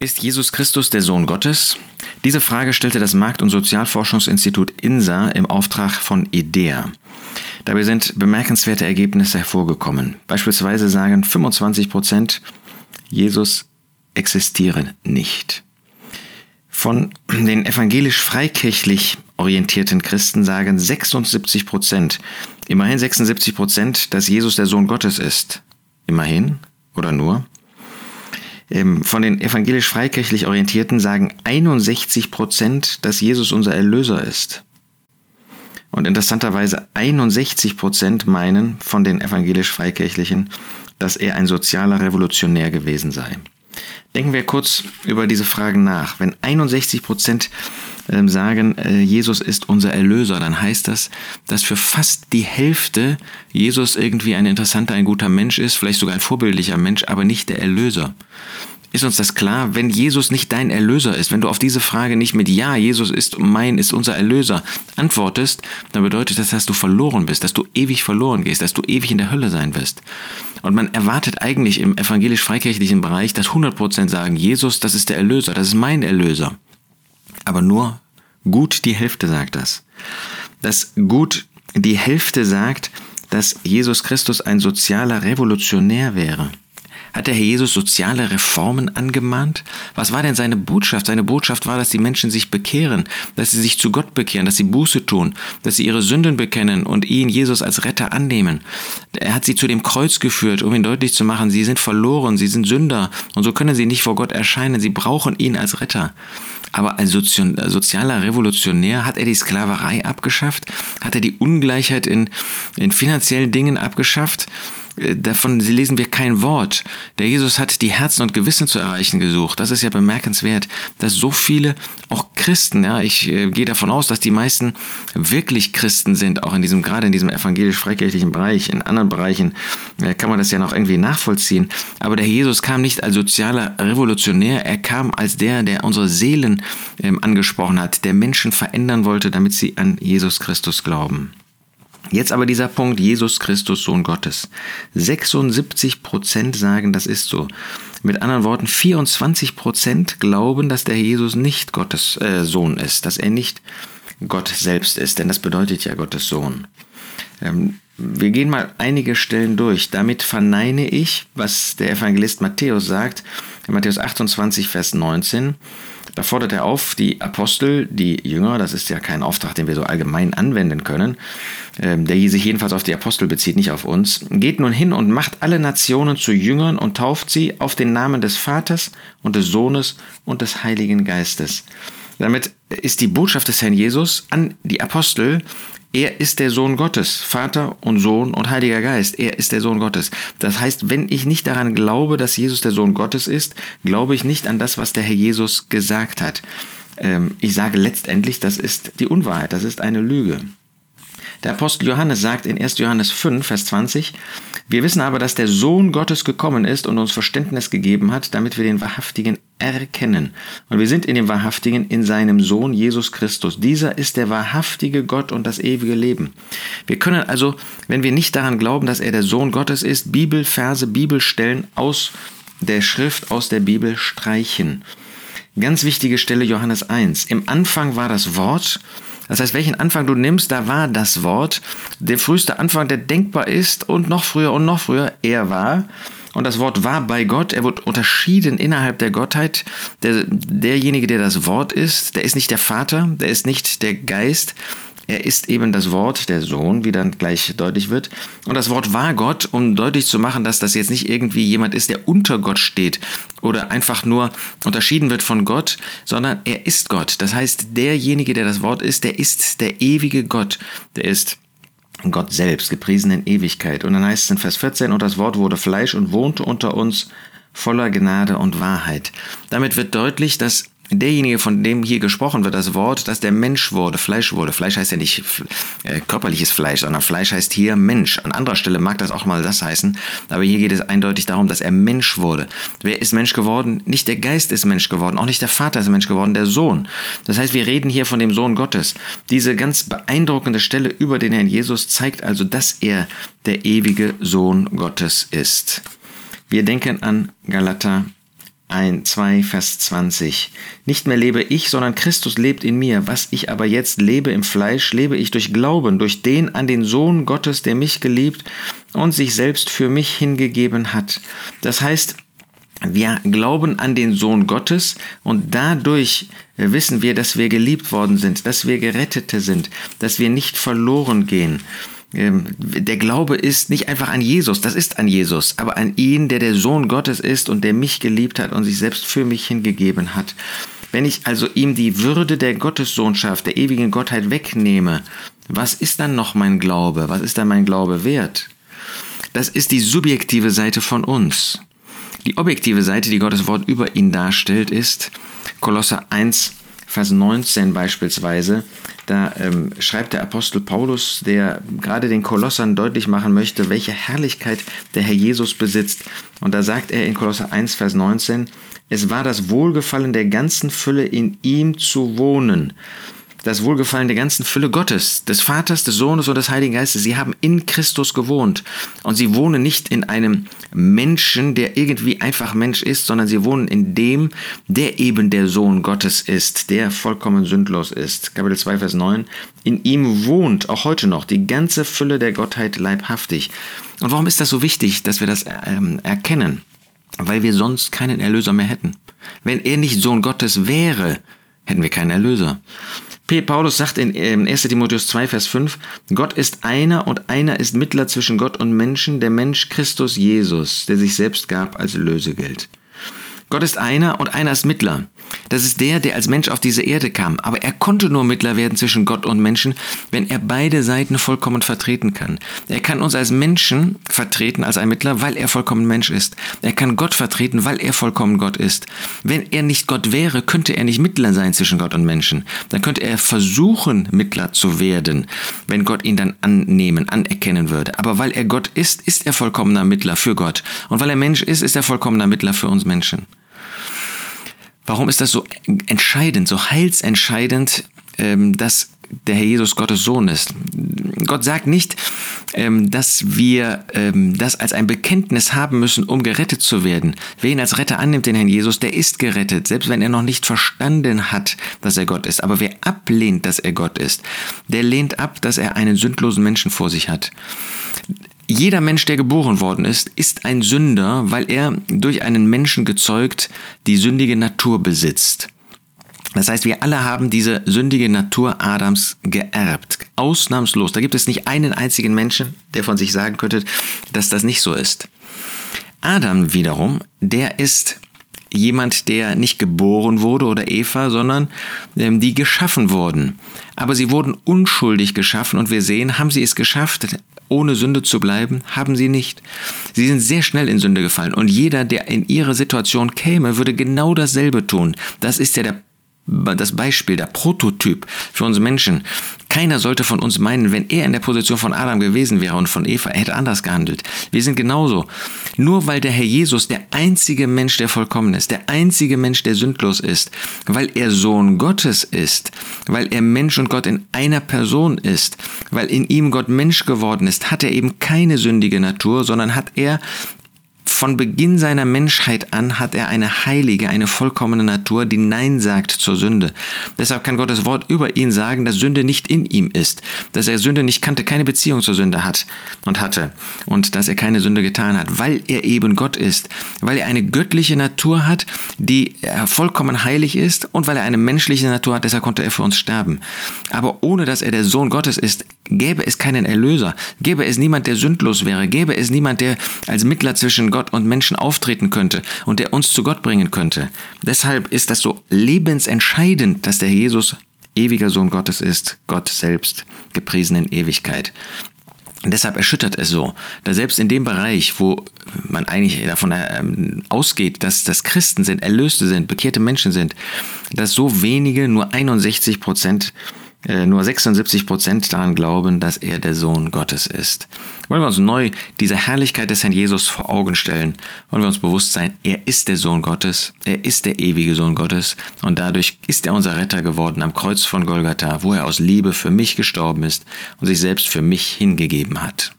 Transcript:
Ist Jesus Christus der Sohn Gottes? Diese Frage stellte das Markt- und Sozialforschungsinstitut INSA im Auftrag von IDEA. Dabei sind bemerkenswerte Ergebnisse hervorgekommen. Beispielsweise sagen 25 Prozent, Jesus existiere nicht. Von den evangelisch-freikirchlich orientierten Christen sagen 76 Prozent, immerhin 76 Prozent, dass Jesus der Sohn Gottes ist. Immerhin oder nur? Ähm, von den evangelisch-freikirchlich Orientierten sagen 61 Prozent, dass Jesus unser Erlöser ist. Und interessanterweise 61 Prozent meinen von den evangelisch-freikirchlichen, dass er ein sozialer Revolutionär gewesen sei. Denken wir kurz über diese Fragen nach. Wenn 61 Prozent sagen, äh, Jesus ist unser Erlöser, dann heißt das, dass für fast die Hälfte Jesus irgendwie ein interessanter, ein guter Mensch ist, vielleicht sogar ein vorbildlicher Mensch, aber nicht der Erlöser. Ist uns das klar? Wenn Jesus nicht dein Erlöser ist, wenn du auf diese Frage nicht mit Ja, Jesus ist mein, ist unser Erlöser antwortest, dann bedeutet das, dass du verloren bist, dass du ewig verloren gehst, dass du ewig in der Hölle sein wirst. Und man erwartet eigentlich im evangelisch-freikirchlichen Bereich, dass 100% sagen, Jesus, das ist der Erlöser, das ist mein Erlöser. Aber nur gut die Hälfte sagt das. Dass gut die Hälfte sagt, dass Jesus Christus ein sozialer Revolutionär wäre. Hat der Herr Jesus soziale Reformen angemahnt? Was war denn seine Botschaft? Seine Botschaft war, dass die Menschen sich bekehren, dass sie sich zu Gott bekehren, dass sie Buße tun, dass sie ihre Sünden bekennen und ihn, Jesus, als Retter annehmen. Er hat sie zu dem Kreuz geführt, um ihnen deutlich zu machen, sie sind verloren, sie sind Sünder und so können sie nicht vor Gott erscheinen, sie brauchen ihn als Retter. Aber als sozialer Revolutionär hat er die Sklaverei abgeschafft? Hat er die Ungleichheit in, in finanziellen Dingen abgeschafft? Davon lesen wir kein Wort. Der Jesus hat die Herzen und Gewissen zu erreichen gesucht. Das ist ja bemerkenswert, dass so viele, auch Christen, ja, ich äh, gehe davon aus, dass die meisten wirklich Christen sind, auch in diesem, gerade in diesem evangelisch-freikirchlichen Bereich. In anderen Bereichen äh, kann man das ja noch irgendwie nachvollziehen. Aber der Jesus kam nicht als sozialer Revolutionär, er kam als der, der unsere Seelen ähm, angesprochen hat, der Menschen verändern wollte, damit sie an Jesus Christus glauben. Jetzt aber dieser Punkt, Jesus Christus, Sohn Gottes. 76 Prozent sagen, das ist so. Mit anderen Worten, 24 Prozent glauben, dass der Jesus nicht Gottes äh, Sohn ist, dass er nicht Gott selbst ist, denn das bedeutet ja Gottes Sohn. Ähm, wir gehen mal einige Stellen durch. Damit verneine ich, was der Evangelist Matthäus sagt, in Matthäus 28, Vers 19. Da fordert er auf, die Apostel, die Jünger, das ist ja kein Auftrag, den wir so allgemein anwenden können, ähm, der sich jedenfalls auf die Apostel bezieht, nicht auf uns, geht nun hin und macht alle Nationen zu Jüngern und tauft sie auf den Namen des Vaters und des Sohnes und des Heiligen Geistes. Damit ist die Botschaft des Herrn Jesus an die Apostel, er ist der Sohn Gottes, Vater und Sohn und Heiliger Geist. Er ist der Sohn Gottes. Das heißt, wenn ich nicht daran glaube, dass Jesus der Sohn Gottes ist, glaube ich nicht an das, was der Herr Jesus gesagt hat. Ähm, ich sage letztendlich, das ist die Unwahrheit, das ist eine Lüge. Der Apostel Johannes sagt in 1. Johannes 5, Vers 20, wir wissen aber, dass der Sohn Gottes gekommen ist und uns Verständnis gegeben hat, damit wir den Wahrhaftigen erkennen. Und wir sind in dem Wahrhaftigen in seinem Sohn Jesus Christus. Dieser ist der wahrhaftige Gott und das ewige Leben. Wir können also, wenn wir nicht daran glauben, dass er der Sohn Gottes ist, Bibelverse, Bibelstellen aus der Schrift, aus der Bibel streichen. Ganz wichtige Stelle Johannes 1. Im Anfang war das Wort das heißt, welchen Anfang du nimmst, da war das Wort. Der früheste Anfang, der denkbar ist und noch früher und noch früher, er war. Und das Wort war bei Gott, er wird unterschieden innerhalb der Gottheit. Der, derjenige, der das Wort ist, der ist nicht der Vater, der ist nicht der Geist, er ist eben das Wort, der Sohn, wie dann gleich deutlich wird. Und das Wort war Gott, um deutlich zu machen, dass das jetzt nicht irgendwie jemand ist, der unter Gott steht oder einfach nur unterschieden wird von Gott, sondern er ist Gott. Das heißt, derjenige, der das Wort ist, der ist der ewige Gott. Der ist Gott selbst, gepriesen in Ewigkeit. Und dann heißt es in Vers 14, und das Wort wurde Fleisch und wohnte unter uns voller Gnade und Wahrheit. Damit wird deutlich, dass derjenige, von dem hier gesprochen wird, das Wort, dass der Mensch wurde, Fleisch wurde. Fleisch heißt ja nicht äh, körperliches Fleisch, sondern Fleisch heißt hier Mensch. An anderer Stelle mag das auch mal das heißen, aber hier geht es eindeutig darum, dass er Mensch wurde. Wer ist Mensch geworden? Nicht der Geist ist Mensch geworden, auch nicht der Vater ist Mensch geworden, der Sohn. Das heißt, wir reden hier von dem Sohn Gottes. Diese ganz beeindruckende Stelle über den Herrn Jesus zeigt also, dass er der ewige Sohn Gottes ist. Wir denken an Galater 1, 2, Vers 20. Nicht mehr lebe ich, sondern Christus lebt in mir. Was ich aber jetzt lebe im Fleisch, lebe ich durch Glauben, durch den an den Sohn Gottes, der mich geliebt und sich selbst für mich hingegeben hat. Das heißt, wir glauben an den Sohn Gottes und dadurch wissen wir, dass wir geliebt worden sind, dass wir Gerettete sind, dass wir nicht verloren gehen. Ähm, der Glaube ist nicht einfach an Jesus, das ist an Jesus, aber an ihn, der der Sohn Gottes ist und der mich geliebt hat und sich selbst für mich hingegeben hat. Wenn ich also ihm die Würde der Gottessohnschaft, der ewigen Gottheit wegnehme, was ist dann noch mein Glaube? Was ist dann mein Glaube wert? Das ist die subjektive Seite von uns. Die objektive Seite, die Gottes Wort über ihn darstellt, ist Kolosser 1, Vers 19 beispielsweise, da ähm, schreibt der Apostel Paulus, der gerade den Kolossern deutlich machen möchte, welche Herrlichkeit der Herr Jesus besitzt. Und da sagt er in Kolosser 1, Vers 19, es war das Wohlgefallen der ganzen Fülle in ihm zu wohnen das Wohlgefallen der ganzen Fülle Gottes, des Vaters, des Sohnes und des Heiligen Geistes. Sie haben in Christus gewohnt. Und sie wohnen nicht in einem Menschen, der irgendwie einfach Mensch ist, sondern sie wohnen in dem, der eben der Sohn Gottes ist, der vollkommen sündlos ist. Kapitel 2, Vers 9. In ihm wohnt auch heute noch die ganze Fülle der Gottheit leibhaftig. Und warum ist das so wichtig, dass wir das ähm, erkennen? Weil wir sonst keinen Erlöser mehr hätten. Wenn er nicht Sohn Gottes wäre, hätten wir keinen Erlöser. P. Paulus sagt in 1 ähm, Timotheus 2, Vers 5, Gott ist einer und einer ist Mittler zwischen Gott und Menschen, der Mensch Christus Jesus, der sich selbst gab als Lösegeld. Gott ist einer und einer ist Mittler. Das ist der, der als Mensch auf diese Erde kam. Aber er konnte nur Mittler werden zwischen Gott und Menschen, wenn er beide Seiten vollkommen vertreten kann. Er kann uns als Menschen vertreten als ein Mittler, weil er vollkommen Mensch ist. Er kann Gott vertreten, weil er vollkommen Gott ist. Wenn er nicht Gott wäre, könnte er nicht Mittler sein zwischen Gott und Menschen. Dann könnte er versuchen, Mittler zu werden, wenn Gott ihn dann annehmen, anerkennen würde. Aber weil er Gott ist, ist er vollkommener Mittler für Gott. Und weil er Mensch ist, ist er vollkommener Mittler für uns Menschen. Warum ist das so entscheidend, so heilsentscheidend, ähm, dass der Herr Jesus Gottes Sohn ist? Gott sagt nicht, ähm, dass wir ähm, das als ein Bekenntnis haben müssen, um gerettet zu werden. Wer ihn als Retter annimmt, den Herrn Jesus, der ist gerettet, selbst wenn er noch nicht verstanden hat, dass er Gott ist. Aber wer ablehnt, dass er Gott ist, der lehnt ab, dass er einen sündlosen Menschen vor sich hat. Jeder Mensch, der geboren worden ist, ist ein Sünder, weil er durch einen Menschen gezeugt die sündige Natur besitzt. Das heißt, wir alle haben diese sündige Natur Adams geerbt. Ausnahmslos. Da gibt es nicht einen einzigen Menschen, der von sich sagen könnte, dass das nicht so ist. Adam wiederum, der ist jemand, der nicht geboren wurde oder Eva, sondern ähm, die geschaffen wurden. Aber sie wurden unschuldig geschaffen und wir sehen, haben sie es geschafft, ohne Sünde zu bleiben, haben sie nicht. Sie sind sehr schnell in Sünde gefallen und jeder, der in ihre Situation käme, würde genau dasselbe tun. Das ist ja der das Beispiel, der Prototyp für uns Menschen. Keiner sollte von uns meinen, wenn er in der Position von Adam gewesen wäre und von Eva, er hätte anders gehandelt. Wir sind genauso. Nur weil der Herr Jesus der einzige Mensch, der vollkommen ist, der einzige Mensch, der sündlos ist, weil er Sohn Gottes ist, weil er Mensch und Gott in einer Person ist, weil in ihm Gott Mensch geworden ist, hat er eben keine sündige Natur, sondern hat er von Beginn seiner Menschheit an hat er eine heilige, eine vollkommene Natur, die Nein sagt zur Sünde. Deshalb kann Gottes Wort über ihn sagen, dass Sünde nicht in ihm ist, dass er Sünde nicht kannte, keine Beziehung zur Sünde hat und hatte und dass er keine Sünde getan hat, weil er eben Gott ist, weil er eine göttliche Natur hat, die vollkommen heilig ist und weil er eine menschliche Natur hat, deshalb konnte er für uns sterben. Aber ohne dass er der Sohn Gottes ist, gäbe es keinen Erlöser, gäbe es niemand, der sündlos wäre, gäbe es niemand, der als Mittler zwischen Gott und Menschen auftreten könnte und der uns zu Gott bringen könnte. Deshalb ist das so lebensentscheidend, dass der Jesus ewiger Sohn Gottes ist, Gott selbst, gepriesen in Ewigkeit. Und deshalb erschüttert es so, da selbst in dem Bereich, wo man eigentlich davon ähm, ausgeht, dass das Christen sind, Erlöste sind, bekehrte Menschen sind, dass so wenige, nur 61 Prozent äh, nur 76 Prozent daran glauben, dass er der Sohn Gottes ist. Wollen wir uns neu diese Herrlichkeit des Herrn Jesus vor Augen stellen? Wollen wir uns bewusst sein, er ist der Sohn Gottes, er ist der ewige Sohn Gottes und dadurch ist er unser Retter geworden am Kreuz von Golgatha, wo er aus Liebe für mich gestorben ist und sich selbst für mich hingegeben hat.